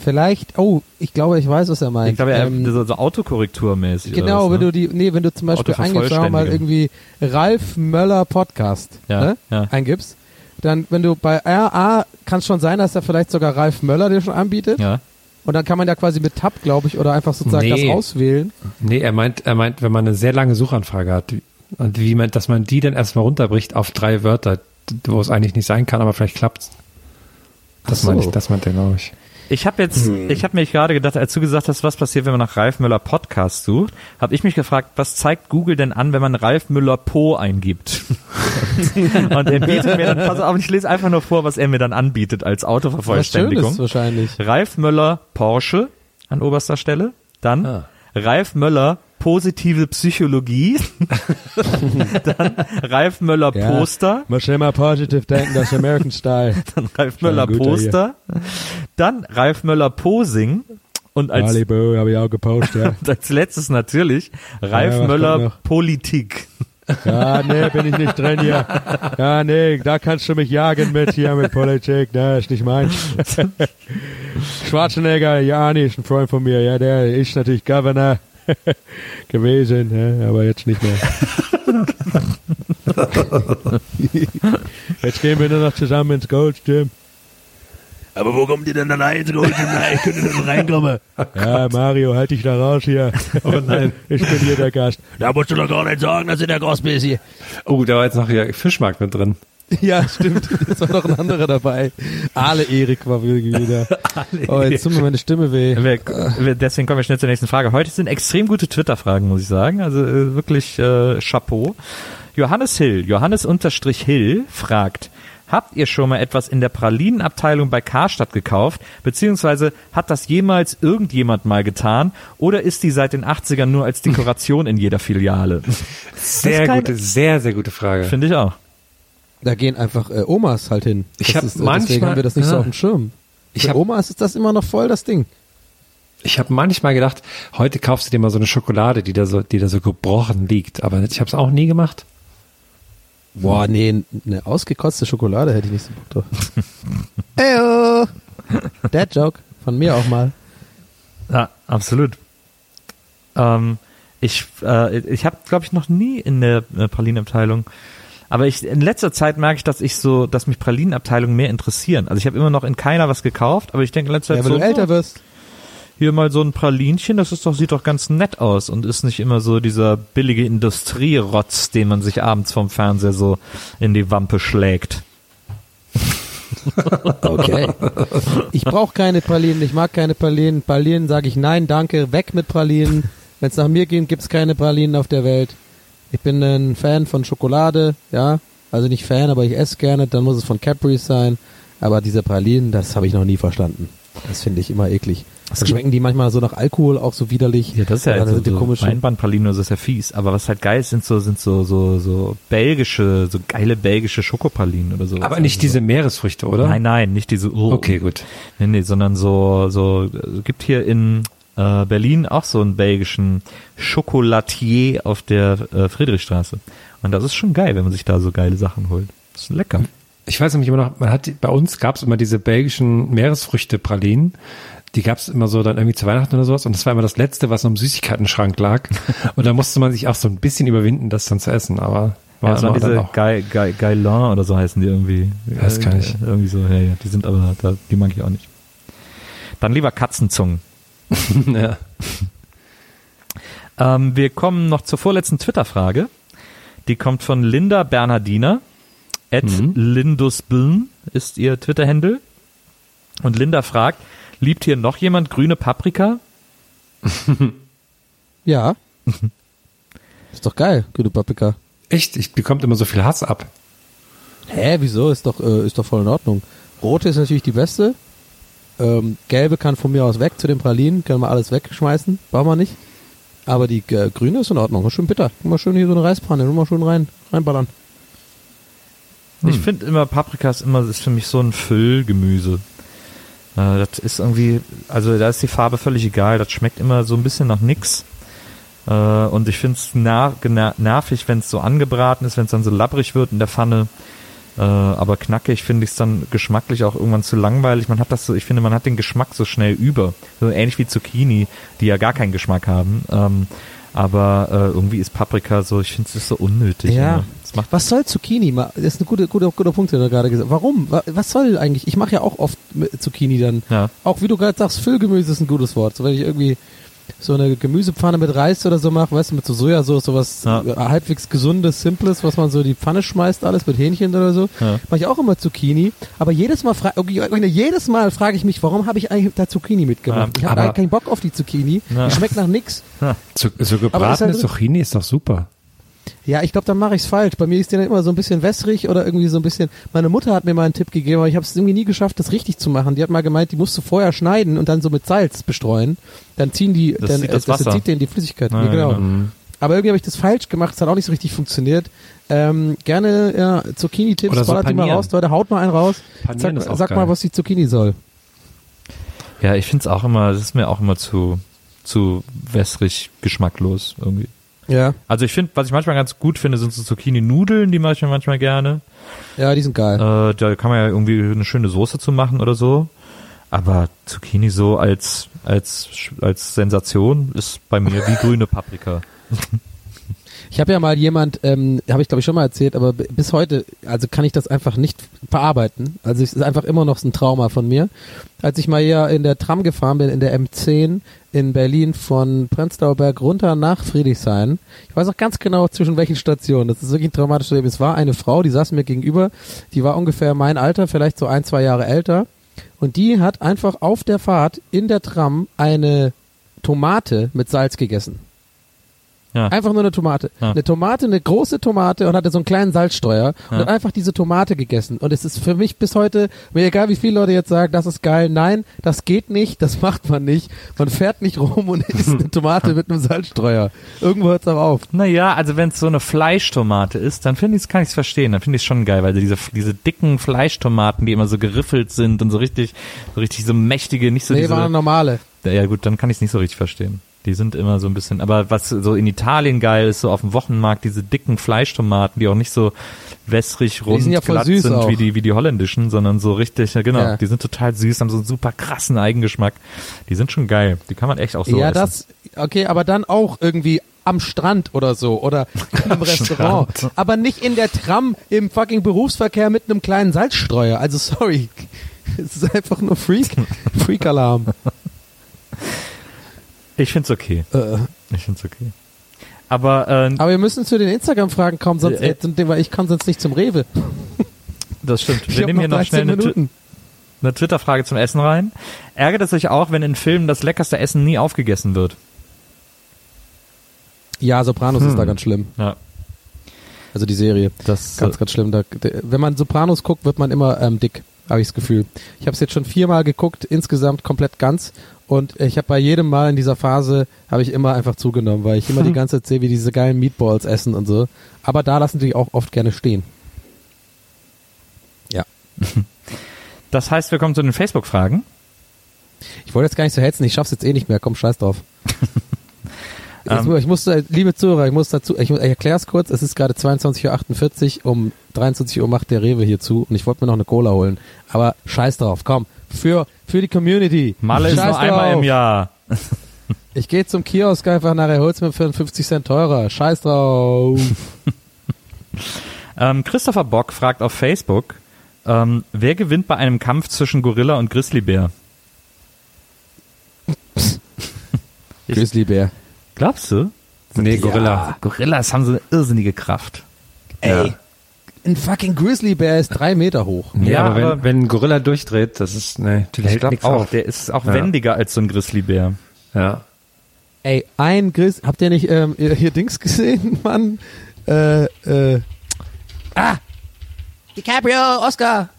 Vielleicht, oh, ich glaube, ich weiß, was er meint. Ich glaube, er Ähm, so, so Autokorrekturmäßig. Genau, oder was, wenn ne? du die, nee, wenn du zum Beispiel eingibst, mal irgendwie Ralf Möller Podcast, Ja, ne, ja. eingibst, dann, wenn du bei RA, kann es schon sein, dass er vielleicht sogar Ralf Möller dir schon anbietet. Ja. Und dann kann man ja quasi mit Tab, glaube ich, oder einfach sozusagen Nee. das auswählen. Nee, er meint, er meint, wenn man eine sehr lange Suchanfrage hat, und wie man, dass man die dann erstmal runterbricht auf drei Wörter, wo es eigentlich nicht sein kann, aber vielleicht klappt's. Das so. meine ich, das meint er, glaube ich. Ich habe jetzt, ich habe mich gerade gedacht, als du gesagt hast, was passiert, wenn man nach Ralf Müller Podcast sucht, habe ich mich gefragt, was zeigt Google denn an, wenn man Ralf Müller Po eingibt? Und er bietet mir dann, pass auf, ich lese einfach nur vor, was er mir dann anbietet als Autovervollständigung. Wahrscheinlich. Ralf Möller Porsche an oberster Stelle. Dann Ah. Ralf Möller positive Psychologie. dann Ralf Möller Ja. Poster. Muss immer positiv denken, das ist American Style. Dann Ralf Möller Poster. Dann Ralf Möller Posing. Und als, Malibu habe ich auch gepostet, ja. als letztes natürlich Ralf Ja, Möller? Politik. Ja, nee, bin ich nicht drin hier. Ja, nee, da kannst du mich jagen mit hier mit Politik, ne, ist nicht meins. Schwarzenegger, Jani ist ein Freund von mir, ja, der ist natürlich Governor gewesen, aber jetzt nicht mehr. Jetzt gehen wir nur noch zusammen ins Goldgym. Aber wo kommt ihr denn dann rein? Gold Nein, könnt ihr denn reinkommen? Ja, Mario, halt dich da raus hier. Oh nein. Ich bin hier der Gast. Da musst du doch gar nicht sagen, dass du der Gast bist hier. Oh, da war jetzt noch hier Fischmarkt mit drin. Ja, stimmt. Jetzt war noch ein anderer dabei. Ale Erik war wieder. Oh, jetzt tut mir meine Stimme weh. Wir, wir, deswegen kommen wir schnell zur nächsten Frage. Heute sind extrem gute Twitter-Fragen, muss ich sagen. Also äh, wirklich äh, Chapeau. Johannes Hill, Johannes unterstrich Hill fragt, habt ihr schon mal etwas in der Pralinenabteilung bei Karstadt gekauft? Beziehungsweise hat das jemals irgendjemand mal getan? Oder ist die seit den 80ern nur als Dekoration in jeder Filiale? Sehr keine- gute, sehr, sehr gute Frage. Finde ich auch. Da gehen einfach äh, Omas halt hin. Ich Das hab ist, äh, deswegen manchmal- haben wir das nicht so ja. auf dem Schirm. Ich Für hab- Omas ist das immer noch voll das Ding. Ich habe manchmal gedacht, heute kaufst du dir mal so eine Schokolade, die da so, die da so gebrochen liegt. Aber ich habe es auch nie gemacht. Boah, nee, eine ausgekotzte Schokolade hätte ich nicht so Bock drauf. Eyo. Dad Joke. Von mir auch mal. Ja, absolut. Ähm, ich äh, ich habe, glaube ich, noch nie in der äh, Pralinenabteilung. Aber ich in letzter Zeit merke ich, dass ich so, dass mich Pralinenabteilungen mehr interessieren. Also ich habe immer noch in keiner was gekauft, aber ich denke in letzter Ja, Zeit wenn so, du älter wirst. hier mal so ein Pralinchen, das ist doch sieht doch ganz nett aus und ist nicht immer so dieser billige Industrierotz, den man sich abends vom Fernseher so in die Wampe schlägt. Okay. Ich brauche keine Pralinen, ich mag keine Pralinen. Pralinen sage ich nein, danke, weg mit Pralinen. Wenn es nach mir geht, gibt's keine Pralinen auf der Welt. Ich bin ein Fan von Schokolade, ja. Also nicht Fan, aber ich esse gerne, dann muss es von Cadbury's sein. Aber diese Pralinen, das habe ich noch nie verstanden. Das finde ich immer eklig. Dann schmecken die manchmal so nach Alkohol auch so widerlich. Ja, das ist ja Oder so, sind die so komisch. Weinbandpralinen, das ist ja fies. Aber was halt geil ist, sind so, sind so, so, so belgische, so geile belgische Schokopralinen oder so. Aber nicht diese Meeresfrüchte, oder? Nein, nein, nicht diese. Oh. Okay, gut. Nee, nee, sondern so, so, äh, gibt hier in äh, Berlin auch so einen belgischen Chocolatier auf der äh, Friedrichstraße. Und das ist schon geil, wenn man sich da so geile Sachen holt. Das ist lecker. Ich weiß nämlich immer noch, man hat, bei uns gab es immer diese belgischen Meeresfrüchte-Pralinen. Die gab es immer so dann irgendwie zu Weihnachten oder sowas. Und das war immer das Letzte, was noch im Süßigkeiten-Schrank lag. und da musste man sich auch so ein bisschen überwinden, das dann zu essen. Aber war Ja, das waren diese auch. Gai- Gai- Gailin oder so heißen die irgendwie. Weiß gar nicht. Äh, Irgendwie so, ja, ja, die sind aber, die mag ich auch nicht. Dann lieber Katzenzungen. ja. Ähm, wir kommen noch zur vorletzten Twitter-Frage. Die kommt von Linda Bernardiner. At Mhm. Lindusbln ist ihr Twitter-Handle. Und Linda fragt, liebt hier noch jemand grüne Paprika? Ja. ist doch geil, gute Paprika. Echt, ich bekommt immer so viel Hass ab. Hä, wieso? Ist doch, äh, ist doch voll in Ordnung. Rote ist natürlich die beste. Ähm, gelbe kann von mir aus weg zu den Pralinen, können wir alles wegschmeißen, brauchen wir nicht. Aber die äh, grüne ist in Ordnung, ist schön bitter. Mal schön hier so eine Reispfanne, nur mal schön rein, reinballern. Ich finde immer, Paprika ist immer, ist für mich so ein Füllgemüse. Äh, das ist irgendwie, also da ist die Farbe völlig egal. Das schmeckt immer so ein bisschen nach nix. Äh, und ich finde es nervig, wenn es so angebraten ist, wenn es dann so labbrig wird in der Pfanne. Äh, aber knackig finde ich es dann geschmacklich auch irgendwann zu langweilig. Man hat das so, ich finde, man hat den Geschmack so schnell über. So ähnlich wie Zucchini, die ja gar keinen Geschmack haben. Ähm, aber äh, irgendwie ist Paprika so, ich finde es so unnötig. Ja. Was soll Zucchini? Das ist ein guter, guter, guter Punkt, den du gerade gesagt hast. Warum? Wa- Was soll eigentlich? Ich mache ja auch oft Zucchini dann. Ja. Auch wie du gerade sagst, Füllgemüse ist ein gutes Wort. So wenn ich irgendwie so eine Gemüsepfanne mit Reis oder so mache, weißt du, mit so Sojasauce, sowas Ja. halbwegs gesundes, simples, was man so in die Pfanne schmeißt, alles mit Hähnchen oder so, Ja. mache ich auch immer Zucchini. Aber jedes Mal frage jedes Mal frage ich mich, warum habe ich eigentlich da Zucchini mitgemacht? Ja, ich habe keinen Bock auf die Zucchini. Ja. Die schmeckt nach nix. So, so ist gebratene halt- Zucchini ist doch super. Ja, ich glaube, dann mache ich es falsch. Bei mir ist die dann immer so ein bisschen wässrig oder irgendwie so ein bisschen. Meine Mutter hat mir mal einen Tipp gegeben, aber ich habe es irgendwie nie geschafft, das richtig zu machen. Die hat mal gemeint, die musst du vorher schneiden und dann so mit Salz bestreuen. Dann ziehen die, Das dann zieht äh, das zieht denen die Flüssigkeit. Ja, Ja, genau. genau. Aber irgendwie habe ich das falsch gemacht. Es hat auch nicht so richtig funktioniert. Ähm, gerne ja, Zucchini-Tipps, so ballert die mal raus, Leute, haut mal einen raus. Panieren Sag, sag mal, was die Zucchini soll. Ja, ich finde es auch immer, das ist mir auch immer zu, zu wässrig, geschmacklos irgendwie. Ja, Also ich finde, was ich manchmal ganz gut finde, sind so Zucchini-Nudeln, die mache ich mir manchmal gerne. ja, die sind geil. Äh, da kann man ja irgendwie eine schöne Soße zu machen oder so. Aber Zucchini so als, als, als Sensation ist bei mir wie grüne Paprika. Ich habe ja mal jemand, ähm, habe ich glaube ich schon mal erzählt, aber bis heute, also kann ich das einfach nicht verarbeiten. Also es ist einfach immer noch so ein Trauma von mir. Als ich mal hier in der Tram gefahren bin, in der M10 in Berlin von Prenzlauer Berg runter nach Friedrichshain. Ich weiß auch ganz genau zwischen welchen Stationen. Das ist wirklich ein traumatisches Leben. Es war eine Frau, die saß mir gegenüber, die war ungefähr mein Alter, vielleicht so ein, zwei Jahre älter. Und die hat einfach auf der Fahrt in der Tram eine Tomate mit Salz gegessen. Ja. Einfach nur eine Tomate. Ja. Eine Tomate, eine große Tomate und hatte so einen kleinen Salzstreuer und Ja. hat einfach diese Tomate gegessen. Und es ist für mich bis heute, mir egal wie viele Leute jetzt sagen, das ist geil, nein, das geht nicht, das macht man nicht. Man fährt nicht rum und isst eine Tomate mit einem Salzstreuer. Irgendwo hört's auch auf. Naja, also wenn es so eine Fleischtomate ist, dann finde ich kann ich es verstehen. Dann finde ich es schon geil, weil diese, diese dicken Fleischtomaten, die immer so geriffelt sind und so richtig, so richtig so mächtige, nicht so nee, diese. war eine normale. Ja gut, dann kann ich es nicht so richtig verstehen. Die sind immer so ein bisschen, aber was so in Italien geil ist, so auf dem Wochenmarkt, diese dicken Fleischtomaten, die auch nicht so wässrig rund sind ja glatt sind auch. wie die, wie die holländischen, sondern so richtig, ja genau, Ja. die sind total süß, haben so einen super krassen Eigengeschmack. Die sind schon geil. Die kann man echt auch so ja, essen. das, okay, aber dann auch irgendwie am Strand oder so oder im Restaurant. Strand. Aber nicht in der Tram im fucking Berufsverkehr mit einem kleinen Salzstreuer. Also sorry. Es ist einfach nur Freak, Freak-Alarm. Ich find's okay. Äh. Ich find's okay. Aber, äh, Aber wir müssen zu den Instagram-Fragen kommen, sonst, Äh, äh, weil ich kann sonst nicht zum Rewe. das stimmt. Ich Wir hab nehmen hier noch 13 schnell eine, Minuten. eine Twitter-Frage zum Essen rein. Ärgert es euch auch, wenn in Filmen das leckerste Essen nie aufgegessen wird? Ja, Sopranos ist da ganz schlimm. Ja. Also die Serie. Das, Ganz, ganz schlimm. Da, wenn man Sopranos guckt, wird man immer ähm, dick, habe ich das Gefühl. Ich habe es jetzt schon viermal geguckt, insgesamt komplett ganz. Und ich habe bei jedem Mal in dieser Phase, habe ich immer einfach zugenommen, weil ich immer die ganze Zeit sehe, wie diese geilen Meatballs essen und so. Aber da lassen die auch oft gerne stehen. Ja. das heißt, wir kommen zu den Facebook-Fragen. Ich wollte jetzt gar nicht so hetzen, ich schaff's jetzt eh nicht mehr, komm, scheiß drauf. Jetzt, Ähm. ich muss, äh, liebe Zuhörer, ich muss dazu, ich, ich erkläre es kurz, es ist gerade 22.48 Uhr, um 23 Uhr macht der Rewe hier zu und ich wollte mir noch eine Cola holen. Aber scheiß drauf, komm, für, für die Community. Malle ist nur einmal im Jahr. Ich gehe zum Kiosk einfach nachher, hol's mir für 50 Cent teurer. Scheiß drauf. Ähm, Christopher Bock fragt auf Facebook, ähm, wer gewinnt bei einem Kampf zwischen Gorilla und Grizzlybär? Grizzlybär. Glaubst du? Nee, Gorilla. Gorillas haben so eine irrsinnige Kraft. Ey, ein fucking Grizzlybär ist drei Meter hoch. Ja, Ja, aber wenn, aber- wenn ein Gorilla durchdreht, das ist, nee, der Ich hält nichts auch, auf. der ist auch Ja. wendiger als so ein Grizzlybär. Ja. Ey, ein Grizz, habt ihr nicht ähm, hier Dings gesehen, Mann? Äh, äh, ah! DiCaprio, Oscar!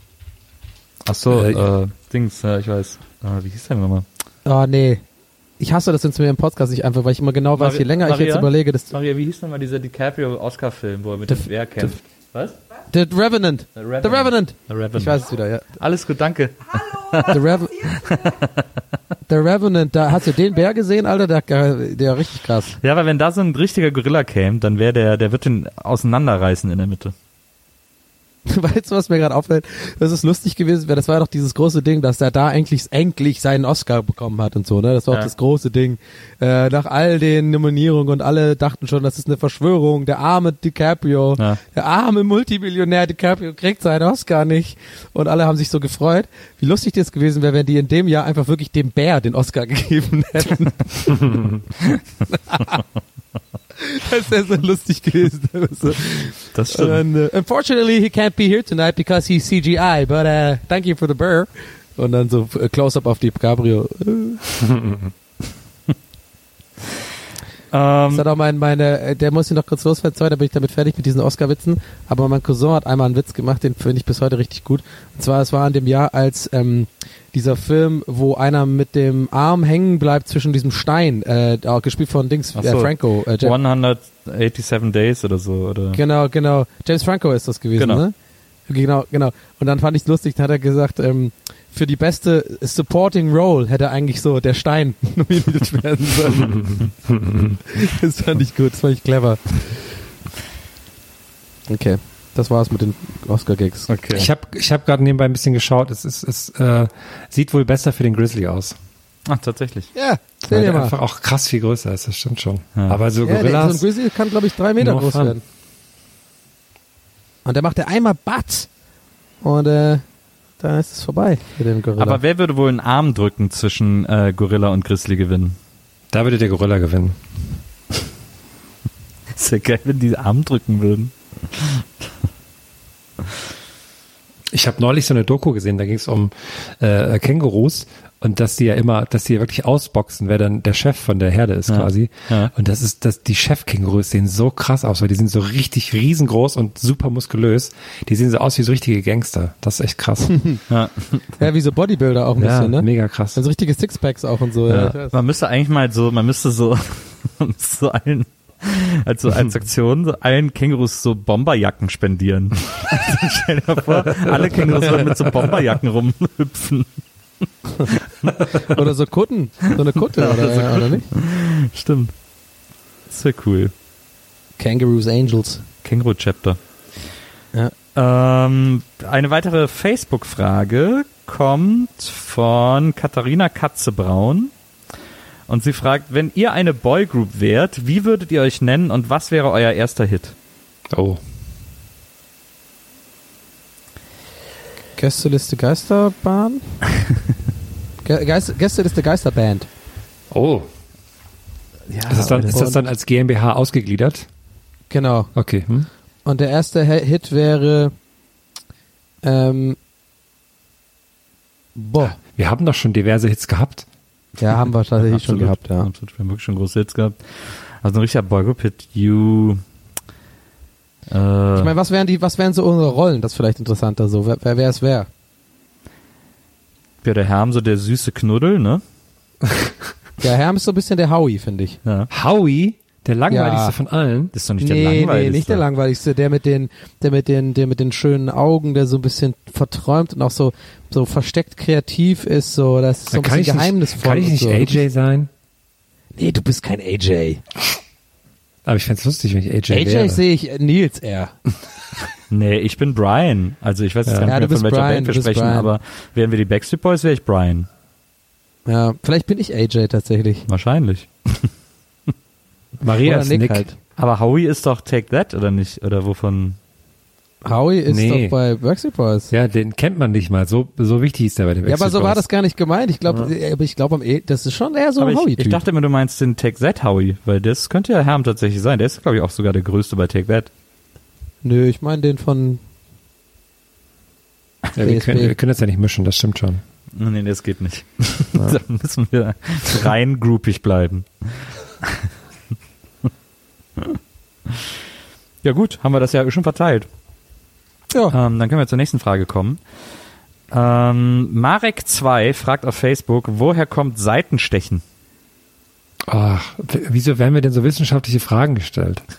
Ach so, Äh, äh, Dings, ja, ich weiß. Äh, wie hieß der nochmal? Oh, nee. Ich hasse das, wenn es mir im Podcast nicht einfach, weil ich immer genau weiß, Mari- je länger ich Maria? jetzt überlege, das Maria, wie hieß nochmal dieser DiCaprio-Oscar-Film, wo er mit dem Bär kämpft? Was? The Revenant. The Revenant. The Revenant. The Revenant. Ich weiß es wieder, ja. Alles gut, danke. Hallo! The, Rev The Revenant, da hast du den Bär gesehen, Alter? Der, der richtig krass. Ja, weil wenn da so ein richtiger Gorilla käme, dann wäre der, der wird den auseinanderreißen in der Mitte. Weißt du, was mir gerade auffällt? Das ist lustig gewesen, weil das war doch dieses große Ding, dass er da endlich, endlich seinen Oscar bekommen hat und so, ne? Das war Ja. auch das große Ding. Äh, nach all den Nominierungen und alle dachten schon, das ist eine Verschwörung. Der arme DiCaprio, Ja. der arme Multimillionär DiCaprio kriegt seinen Oscar nicht. Und alle haben sich so gefreut. Wie lustig das gewesen wäre, wenn die in dem Jahr einfach wirklich dem Bär den Oscar gegeben hätten. das wäre so lustig gewesen. So. Das And, uh, unfortunately, he can't be here tonight because he's CGI, but uh, thank you for the burr. Und dann so äh, Close-up auf die Cabrio. Das Ähm, hat auch mein, meine, äh, der muss ich noch kurz loswerden, sorry, da bin ich damit fertig mit diesen Oscar-Witzen. Aber mein Cousin hat einmal einen Witz gemacht, den finde ich bis heute richtig gut. Und zwar, es war in dem Jahr, als ähm, dieser Film, wo einer mit dem Arm hängen bleibt zwischen diesem Stein, äh, auch gespielt von Dings, äh, so. Franco. Äh, James- 187 Days oder so, oder? Genau, genau. James Franco ist das gewesen, Genau. ne? Genau, genau. Und dann fand ich lustig, da hat er gesagt, ähm, für die beste Supporting Role hätte eigentlich so der Stein nominiert werden sollen. das fand ich gut, das fand ich clever. Okay, das war's mit den Oscar-Gigs. Okay. Ich habe ich hab gerade nebenbei ein bisschen geschaut. Es, ist, es äh, sieht wohl besser für den Grizzly aus. Ach, tatsächlich. Ja, Weil seh dir der mal. einfach auch krass viel größer ist, das stimmt schon. Ja. Aber so Ja, der, so ein Gorillas, Grizzly kann, glaube ich, drei Meter groß fun. werden. Und der macht der einmal Batz. Und äh, da ist es vorbei für den Gorilla. Aber wer würde wohl einen Arm drücken zwischen äh, Gorilla und Grizzly gewinnen? da würde der Gorilla gewinnen. Ist ja geil, wenn die Arm drücken würden. Ich habe neulich so eine Doku gesehen, da ging es um äh, Kängurus und dass die ja immer, dass die ja wirklich ausboxen, wer dann der Chef von der Herde ist Ja. quasi. Ja. Und das ist, dass die Chefkängurus sehen so krass aus, weil die sind so richtig riesengroß und super muskulös. Die sehen so aus wie so richtige Gangster. Das ist echt krass. Ja. ja, wie so Bodybuilder auch ein ja, bisschen, ne? mega krass. Also richtige Sixpacks auch und so. Ja. weiß. Man müsste eigentlich mal so, man müsste so, so allen, also als Aktion, so allen Kängurus so Bomberjacken spendieren. Also stell dir vor, alle Kängurus würden mit so Bomberjacken rumhüpfen. Oder so Kutten. So eine Kutte, oder, so ja, oder nicht? Stimmt. Wäre cool. Kangaroos Angels. Känguru-Chapter. Ja. Ähm, eine weitere Facebook-Frage kommt von Katharina Katzebraun. Und sie fragt, wenn ihr eine Boygroup wärt, wie würdet ihr euch nennen und was wäre euer erster Hit? Oh. Gästeliste Geisterbahn? Ge Geist Gästeliste Geisterband. Oh. Ja, Ist das, dann, ist das dann als GmbH ausgegliedert? Genau. Okay. Hm? Und der erste Hit wäre ähm, Boah. Wir haben doch schon diverse Hits gehabt. Ja, haben wir tatsächlich schon gehabt, ja. Absolut, wir haben wirklich schon große Hits gehabt. Also ein richtiger Boygroup-Hit, You. Äh, Ich meine, was wären die, was wären so unsere Rollen? Das ist vielleicht interessanter so. Wer, wer, wer es wäre? ja, der Herm, so der süße Knuddel, ne? Der Herm ist so ein bisschen der Howie, finde ich. Ja. Howie, der langweiligste Ja. von allen. Das ist doch nicht der nee, langweiligste. nee, nicht der langweiligste, der mit den, der mit den, der mit den schönen Augen, der so ein bisschen verträumt und auch so, so versteckt kreativ ist, so, das ist so ein kann, bisschen ich nicht, geheimnisvoll. kann ich nicht so. AJ sein? Nee, du bist kein AJ. Aber ich fänd's lustig, wenn ich AJ, AJ wäre. sehe ich Nils eher. Nee, ich bin Brian. Also ich weiß jetzt Ja. gar nicht mehr, von welcher Brian, Band wir sprechen, Brian. aber wären wir die Backstreet Boys, wäre ich Brian. Ja, vielleicht bin ich AJ tatsächlich. Wahrscheinlich. Maria Oder ist Nick, Nick. halt. Aber Howie ist doch Take That, oder nicht? Oder wovon? Howie ist Nee. doch bei Backstreet Boys. Ja, den kennt man nicht mal. So, so wichtig ist der bei den Ja, aber so Backstreet war das gar nicht gemeint. Ich glaube, aber ich glaube, am das ist schon eher so ein ich, Howie-Typ. ich dachte immer, du meinst den Take That Howie, weil das könnte ja Herm tatsächlich sein. Der ist, glaube ich, auch sogar der größte bei Take That. Nö, ich meine den von. Ja, wir, können, wir können das ja nicht mischen, das stimmt schon. Nee, das geht nicht. da müssen wir rein groupig bleiben. ja gut, haben wir das ja schon verteilt. Ja. Ähm, dann können wir zur nächsten Frage kommen. Ähm, Marek2 fragt auf Facebook, woher kommt Seitenstechen? Ach, wieso werden mir denn so wissenschaftliche Fragen gestellt?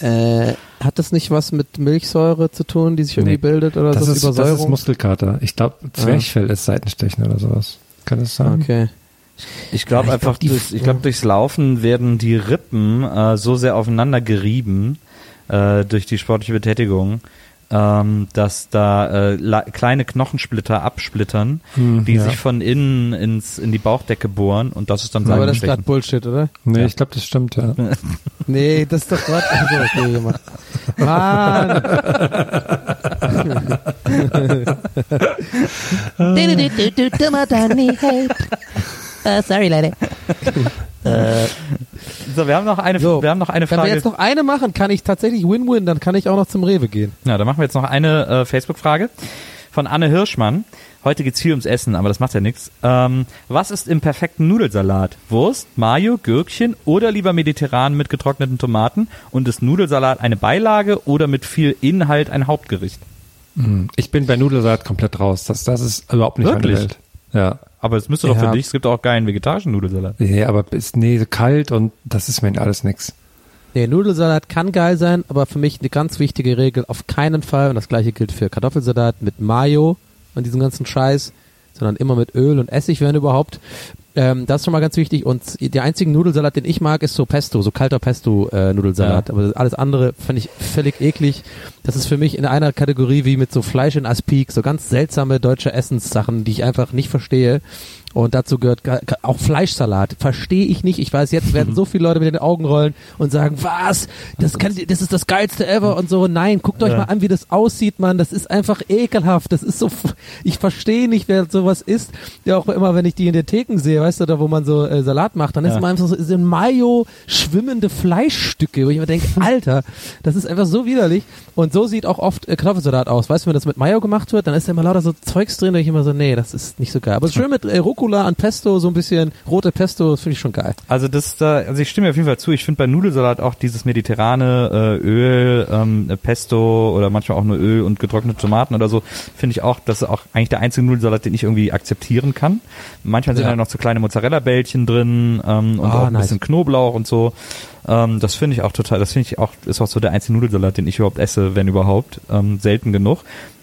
Äh, hat das nicht was mit Milchsäure zu tun, die sich irgendwie Nee. bildet oder Das so ist, das ist? Muskelkater. Ich glaube, Zwerchfell ist Seitenstechen oder sowas. Kann das sein? okay. Ich glaube Ja, einfach, glaub, durch, ich glaube, durchs Laufen werden die Rippen äh, so sehr aufeinander gerieben äh, durch die sportliche Betätigung, ähm, dass da äh, kleine Knochensplitter absplittern, Hm, die ja. sich von innen ins in die Bauchdecke bohren und das ist dann Aber das ist gerade. Bullshit, oder? Nee, ich glaube, das stimmt, ja. Nee, das ist doch Gott. Also, okay, gemacht. Mann. Uh, sorry, Leute. So, wir haben noch eine, So, wir haben noch eine Wenn wir Frage. jetzt noch eine machen, kann ich tatsächlich Win-Win, dann kann ich auch noch zum Rewe gehen. Ja, dann machen wir jetzt noch eine äh, Facebook-Frage von Anne Hirschmann. Heute geht's viel ums Essen, aber das macht ja nichts. Ähm, was ist im perfekten Nudelsalat? Wurst, Mayo, Gürkchen oder lieber mediterran mit getrockneten Tomaten? Und ist Nudelsalat eine Beilage oder mit viel Inhalt ein Hauptgericht? Hm. Ich bin bei Nudelsalat komplett raus. Das, das ist überhaupt nicht Wirklich? meine Welt. Ja. Aber es müsste doch Ja. für dich, es gibt auch geilen vegetarischen Nudelsalat. Nee, aber ist nee, kalt und das ist mir alles nix. Nee, Nudelsalat kann geil sein, aber für mich eine ganz wichtige Regel, auf keinen Fall, und das gleiche gilt für Kartoffelsalat mit Mayo und diesem ganzen Scheiß, sondern immer mit Öl und Essig, wenn überhaupt. Ähm, das ist schon mal ganz wichtig. Und der einzige Nudelsalat, den ich mag, ist so Pesto, so kalter Pesto-Nudelsalat. Aber alles andere finde ich völlig eklig. Das ist für mich in einer Kategorie wie mit so Fleisch in Aspik, so ganz seltsame deutsche Essenssachen, die ich einfach nicht verstehe. Und dazu gehört auch Fleischsalat. Verstehe ich nicht. Ich weiß, jetzt werden so viele Leute mit den Augen rollen und sagen, was? Das, kann, das ist das geilste ever und so. Nein, guckt euch Ja. mal an, wie das aussieht, Mann. Das ist einfach ekelhaft. Das ist so, ich verstehe nicht, wer sowas isst. Ja, auch immer, wenn ich die in den Theken sehe, weißt du, da wo man so äh, Salat macht, dann ist Ja. immer einfach so, sind Mayo schwimmende Fleischstücke, wo ich mir denke, Alter, das ist einfach so widerlich. Und so sieht auch oft äh, Kartoffelsalat aus. Weißt du, wenn das mit Mayo gemacht wird, dann ist da immer lauter so Zeugs drin, da ich immer so, nee, das ist nicht so geil. Aber schön mit äh, Rucola an Pesto, so ein bisschen rote Pesto, das finde ich schon geil. Also das da, also ich stimme auf jeden Fall zu. Ich finde bei Nudelsalat auch dieses mediterrane äh, Öl, ähm, äh, Pesto oder manchmal auch nur Öl und getrocknete Tomaten oder so, finde ich auch, das ist auch eigentlich der einzige Nudelsalat, den ich irgendwie akzeptieren kann. Manchmal sind Ja. da noch so kleine Mozzarella-Bällchen drin ähm, und Ah, auch ein nice. bisschen Knoblauch und so. Ähm, das finde ich auch total, das finde ich auch, ist auch so der einzige Nudelsalat, den ich überhaupt esse, wenn überhaupt. Ähm, selten genug.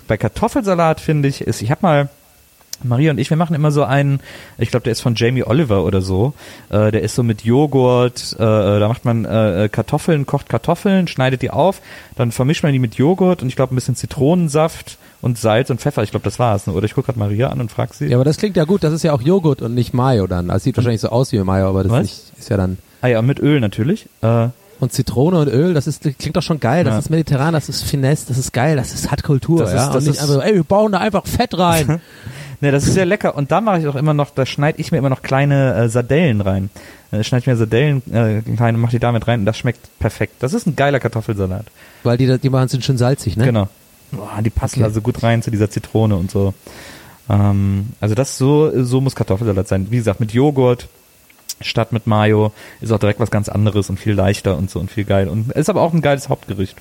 Bei Kartoffelsalat finde ich, ist, ich habe mal Maria und ich, wir machen immer so einen, ich glaube, der ist von Jamie Oliver oder so. Äh, der ist so mit Joghurt, äh, da macht man äh, Kartoffeln, kocht Kartoffeln, schneidet die auf, dann vermischt man die mit Joghurt und ich glaube ein bisschen Zitronensaft und Salz und Pfeffer. Ich glaube, das war's. Ne? Oder ich gucke gerade Maria an und frag sie. Ja, aber das klingt ja gut, das ist ja auch Joghurt und nicht Mayo dann. Also sieht wahrscheinlich so aus wie Mayo, aber das nicht, ist ja dann. ah ja, mit Öl natürlich. Äh, Und Zitrone und Öl, das ist, klingt doch schon geil. Das Ja. ist mediterran, das ist Finesse, das ist geil, das ist, hat Kultur, Das ist- ja. das und nicht ist- einfach so, ey, wir bauen da einfach Fett rein. Ne, das ist sehr lecker. Und da mache ich auch immer noch, da schneide ich mir immer noch kleine äh, Sardellen rein. Äh, schneide ich mir Sardellen äh, kleine, mache die damit rein und das schmeckt perfekt. Das ist ein geiler Kartoffelsalat. Weil die, die machen sind schön salzig, ne? Genau. Boah, die passen Okay. also gut rein zu dieser Zitrone und so. Ähm, also das so, so muss Kartoffelsalat sein. Wie gesagt, mit Joghurt statt mit Mayo ist auch direkt was ganz anderes und viel leichter und so und viel geil. Und ist aber auch ein geiles Hauptgericht.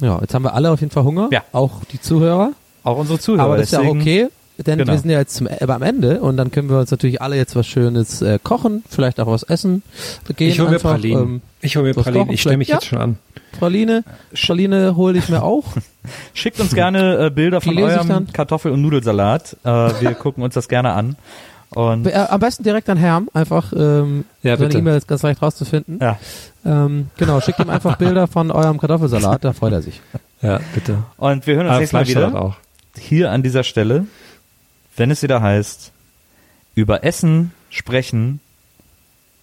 Ja, jetzt haben wir alle auf jeden Fall Hunger. Ja. Auch die Zuhörer. Auch unsere Zuhörer. Aber das ist ja deswegen- okay, denn Genau. wir sind ja jetzt zum, äh, am Ende und dann können wir uns natürlich alle jetzt was Schönes äh, kochen, vielleicht auch was essen. Gehen Ich hole mir einfach, Pralinen. ähm, ich hole mir Pralinen. kochen Ich stelle mich vielleicht. jetzt schon an. Praline, Praline hole ich mir auch. Schickt uns gerne äh, Bilder Die von eurem. Kartoffel- und Nudelsalat. Äh, wir gucken uns das gerne an. Und Äh, am besten direkt an Herm, einfach ähm, Ja, seine. E-Mail ist ganz leicht rauszufinden. ja, Ähm, genau, schickt ihm einfach Bilder von eurem Kartoffelsalat, da freut er sich. Ja, bitte. und wir hören uns nächstes Mal wieder auch. hier an dieser Stelle, wenn es wieder heißt, über Essen sprechen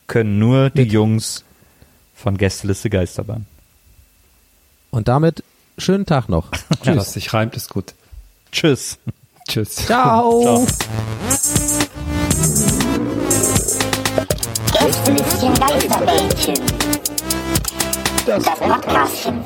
können nur die Mit- Jungs von Gästeliste Geisterbahn. Und damit schönen Tag noch. Ja, was sich reimt, ist gut. Tschüss. Tschüss. Ciao. Gästelistchen Geisterbällchen. Das Podcastchen.